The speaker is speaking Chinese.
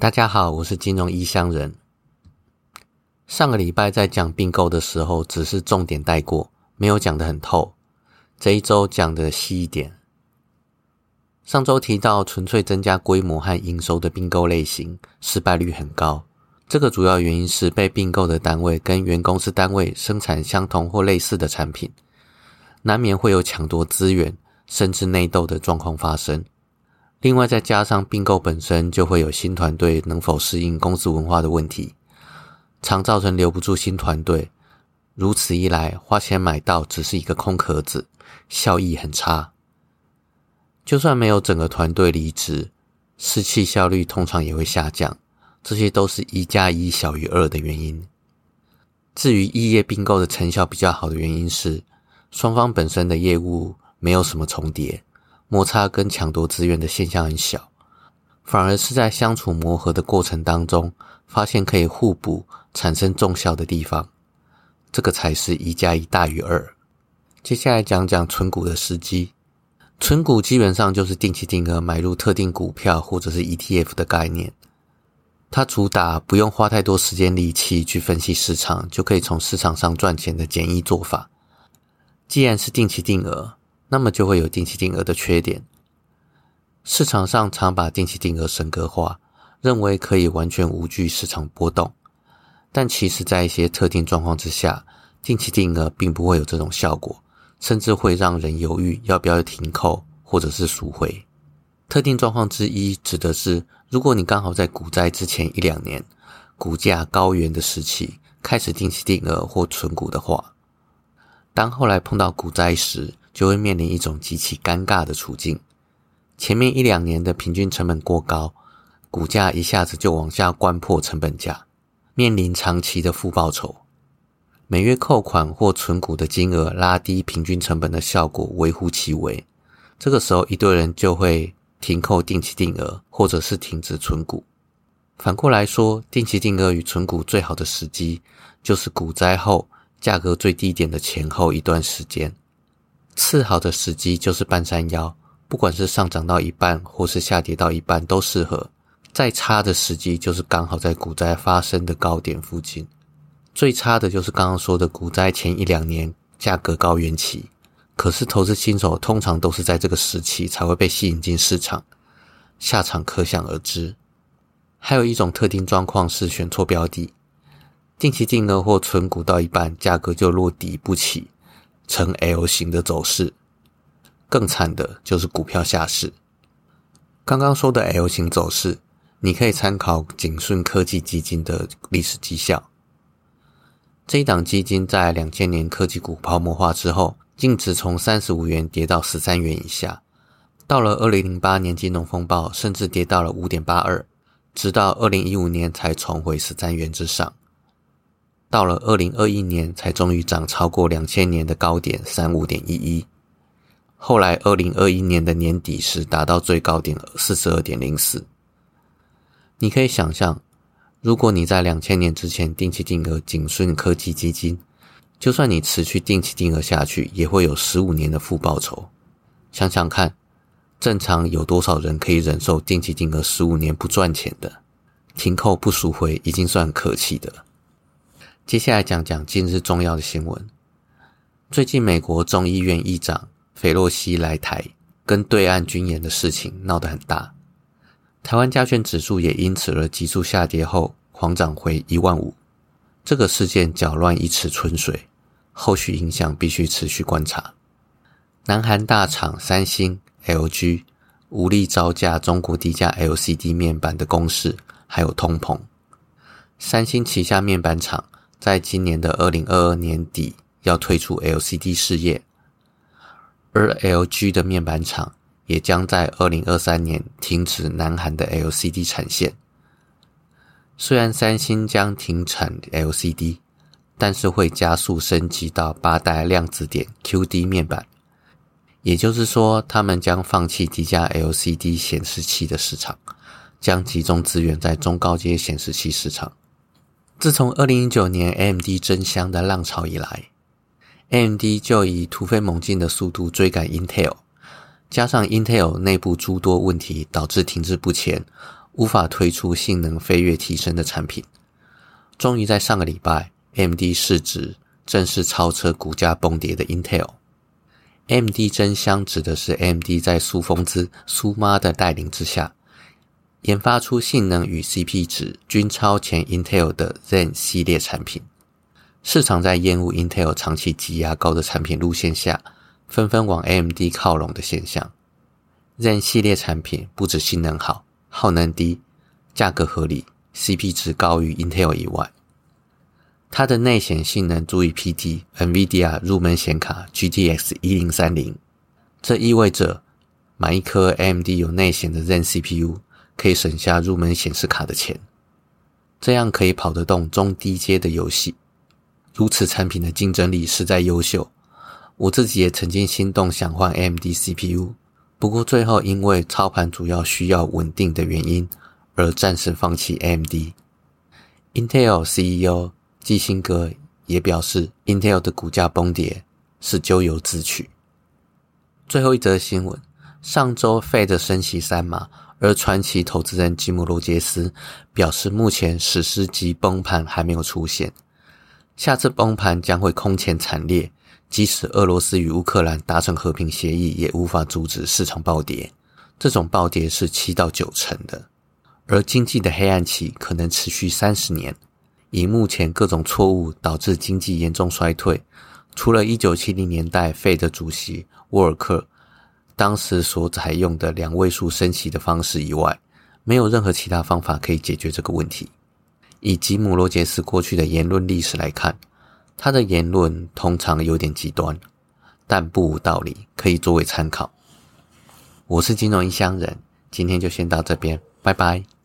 大家好，我是金融异乡人。上个礼拜在讲并购的时候，只是重点带过，没有讲得很透。这一周讲的细一点。上周提到，纯粹增加规模和营收的并购类型，失败率很高。这个主要原因是被并购的单位跟原公司单位生产相同或类似的产品，难免会有抢夺资源甚至内斗的状况发生。另外，再加上并购本身就会有新团队能否适应公司文化的问题，常造成留不住新团队。如此一来，花钱买到只是一个空壳子，效益很差。就算没有整个团队离职，士气效率通常也会下降。这些都是一加一小于二的原因。至于异业并购的成效比较好的原因是，双方本身的业务没有什么重叠。摩擦跟抢夺资源的现象很小，反而是在相处磨合的过程当中，发现可以互补、产生重效的地方，这个才是一加一大于二。接下来讲讲存股的时机。存股基本上就是定期定额买入特定股票或者是 ETF 的概念，它主打不用花太多时间力气去分析市场，就可以从市场上赚钱的简易做法。既然是定期定额。那么就会有定期定额的缺点。市场上常把定期定额神格化，认为可以完全无惧市场波动，但其实，在一些特定状况之下，定期定额并不会有这种效果，甚至会让人犹豫要不要停扣或者是赎回。特定状况之一指的是，如果你刚好在股灾之前一两年，股价高原的时期开始定期定额或存股的话，当后来碰到股灾时，就会面临一种极其尴尬的处境：前面一两年的平均成本过高，股价一下子就往下关破成本价，面临长期的负报酬。每月扣款或存股的金额拉低平均成本的效果微乎其微。这个时候，一堆人就会停扣定期定额，或者是停止存股。反过来说，定期定额与存股最好的时机，就是股灾后价格最低点的前后一段时间。次好的时机就是半山腰，不管是上涨到一半或是下跌到一半都适合。再差的时机就是刚好在股灾发生的高点附近。最差的就是刚刚说的股灾前一两年价格高原期。可是投资新手通常都是在这个时期才会被吸引进市场，下场可想而知。还有一种特定状况是选错标的，定期定额或存股到一半价格就落底不起。呈 L 型的走势，更惨的就是股票下市。刚刚说的 L 型走势，你可以参考景顺科技基金的历史绩效。这一档基金在两千年科技股泡沫化之后，净值从三十五元跌到十三元以下。到了二零零八年金融风暴，甚至跌到了五点八二，直到二零一五年才重回十三元之上。到了二零二一年，才终于涨超过两千年的高点三五点一一。后来二零二一年的年底时，达到最高点四十二点零四。你可以想象，如果你在两千年之前定期定额景顺科技基金，就算你持续定期定额下去，也会有十五年的负报酬。想想看，正常有多少人可以忍受定期定额十五年不赚钱的？停扣不赎回，已经算可气的。接下来讲讲今日重要的新闻。最近，美国众议院议长菲洛西来台跟对岸军演的事情闹得很大，台湾加权指数也因此而急速下跌后狂涨回一万五。这个事件搅乱一池春水，后续影响必须持续观察。南韩大厂三星、LG 无力招架中国低价 LCD 面板的攻势，还有通膨。三星旗下面板厂。在今年的二零二二年底要退出 LCD 事业，而 LG 的面板厂也将在二零二三年停止南韩的 LCD 产线。虽然三星将停产 LCD，但是会加速升级到八代量子点 QD 面板，也就是说，他们将放弃低价 LCD 显示器的市场，将集中资源在中高阶显示器市场。自从二零一九年 AMD 真香的浪潮以来，AMD 就以突飞猛进的速度追赶 Intel，加上 Intel 内部诸多问题导致停滞不前，无法推出性能飞跃提升的产品。终于在上个礼拜，AMD 市值正式超车股价崩跌的 Intel。AMD 真香指的是 AMD 在苏峰兹苏妈的带领之下，研发出性能与 CP 值均超前 Intel 的 Zen 系列产品。市场在厌恶 Intel 长期挤压高的产品路线下，纷纷往 AMD 靠拢的现象。Zen 系列产品不止性能好、耗能低、价格合理、CP 值高于 Intel 以外，它的内显性能足以匹敌 NVIDIA 入门显卡 GTX 一零三零。这意味着买一颗 AMD 有内显的 Zen CPU，可以省下入门显示卡的钱，这样可以跑得动中低阶的游戏。如此产品的竞争力实在优秀，我自己也曾经心动想换 AMD CPU，不过最后因为操盘主要需要稳定的原因，而暂时放弃 AMD。Intel CEO 基辛格也表示，Intel 的股价崩跌是咎由自取。最后一则新闻，上周 Fed 升息三码，而传奇投资人吉姆罗杰斯表示，目前史诗级崩盘还没有出现。下次崩盘将会空前惨烈，即使俄罗斯与乌克兰达成和平协议，也无法阻止市场暴跌。这种暴跌是七到九成的，而经济的黑暗期可能持续三十年。以目前各种错误导致经济严重衰退，除了一九七零年代费的主席沃尔克当时所采用的两位数升息的方式以外，没有任何其他方法可以解决这个问题。以吉姆·罗杰斯过去的言论历史来看，他的言论通常有点极端，但不无道理，可以作为参考。我是金融异乡人，今天就先到这边，拜拜。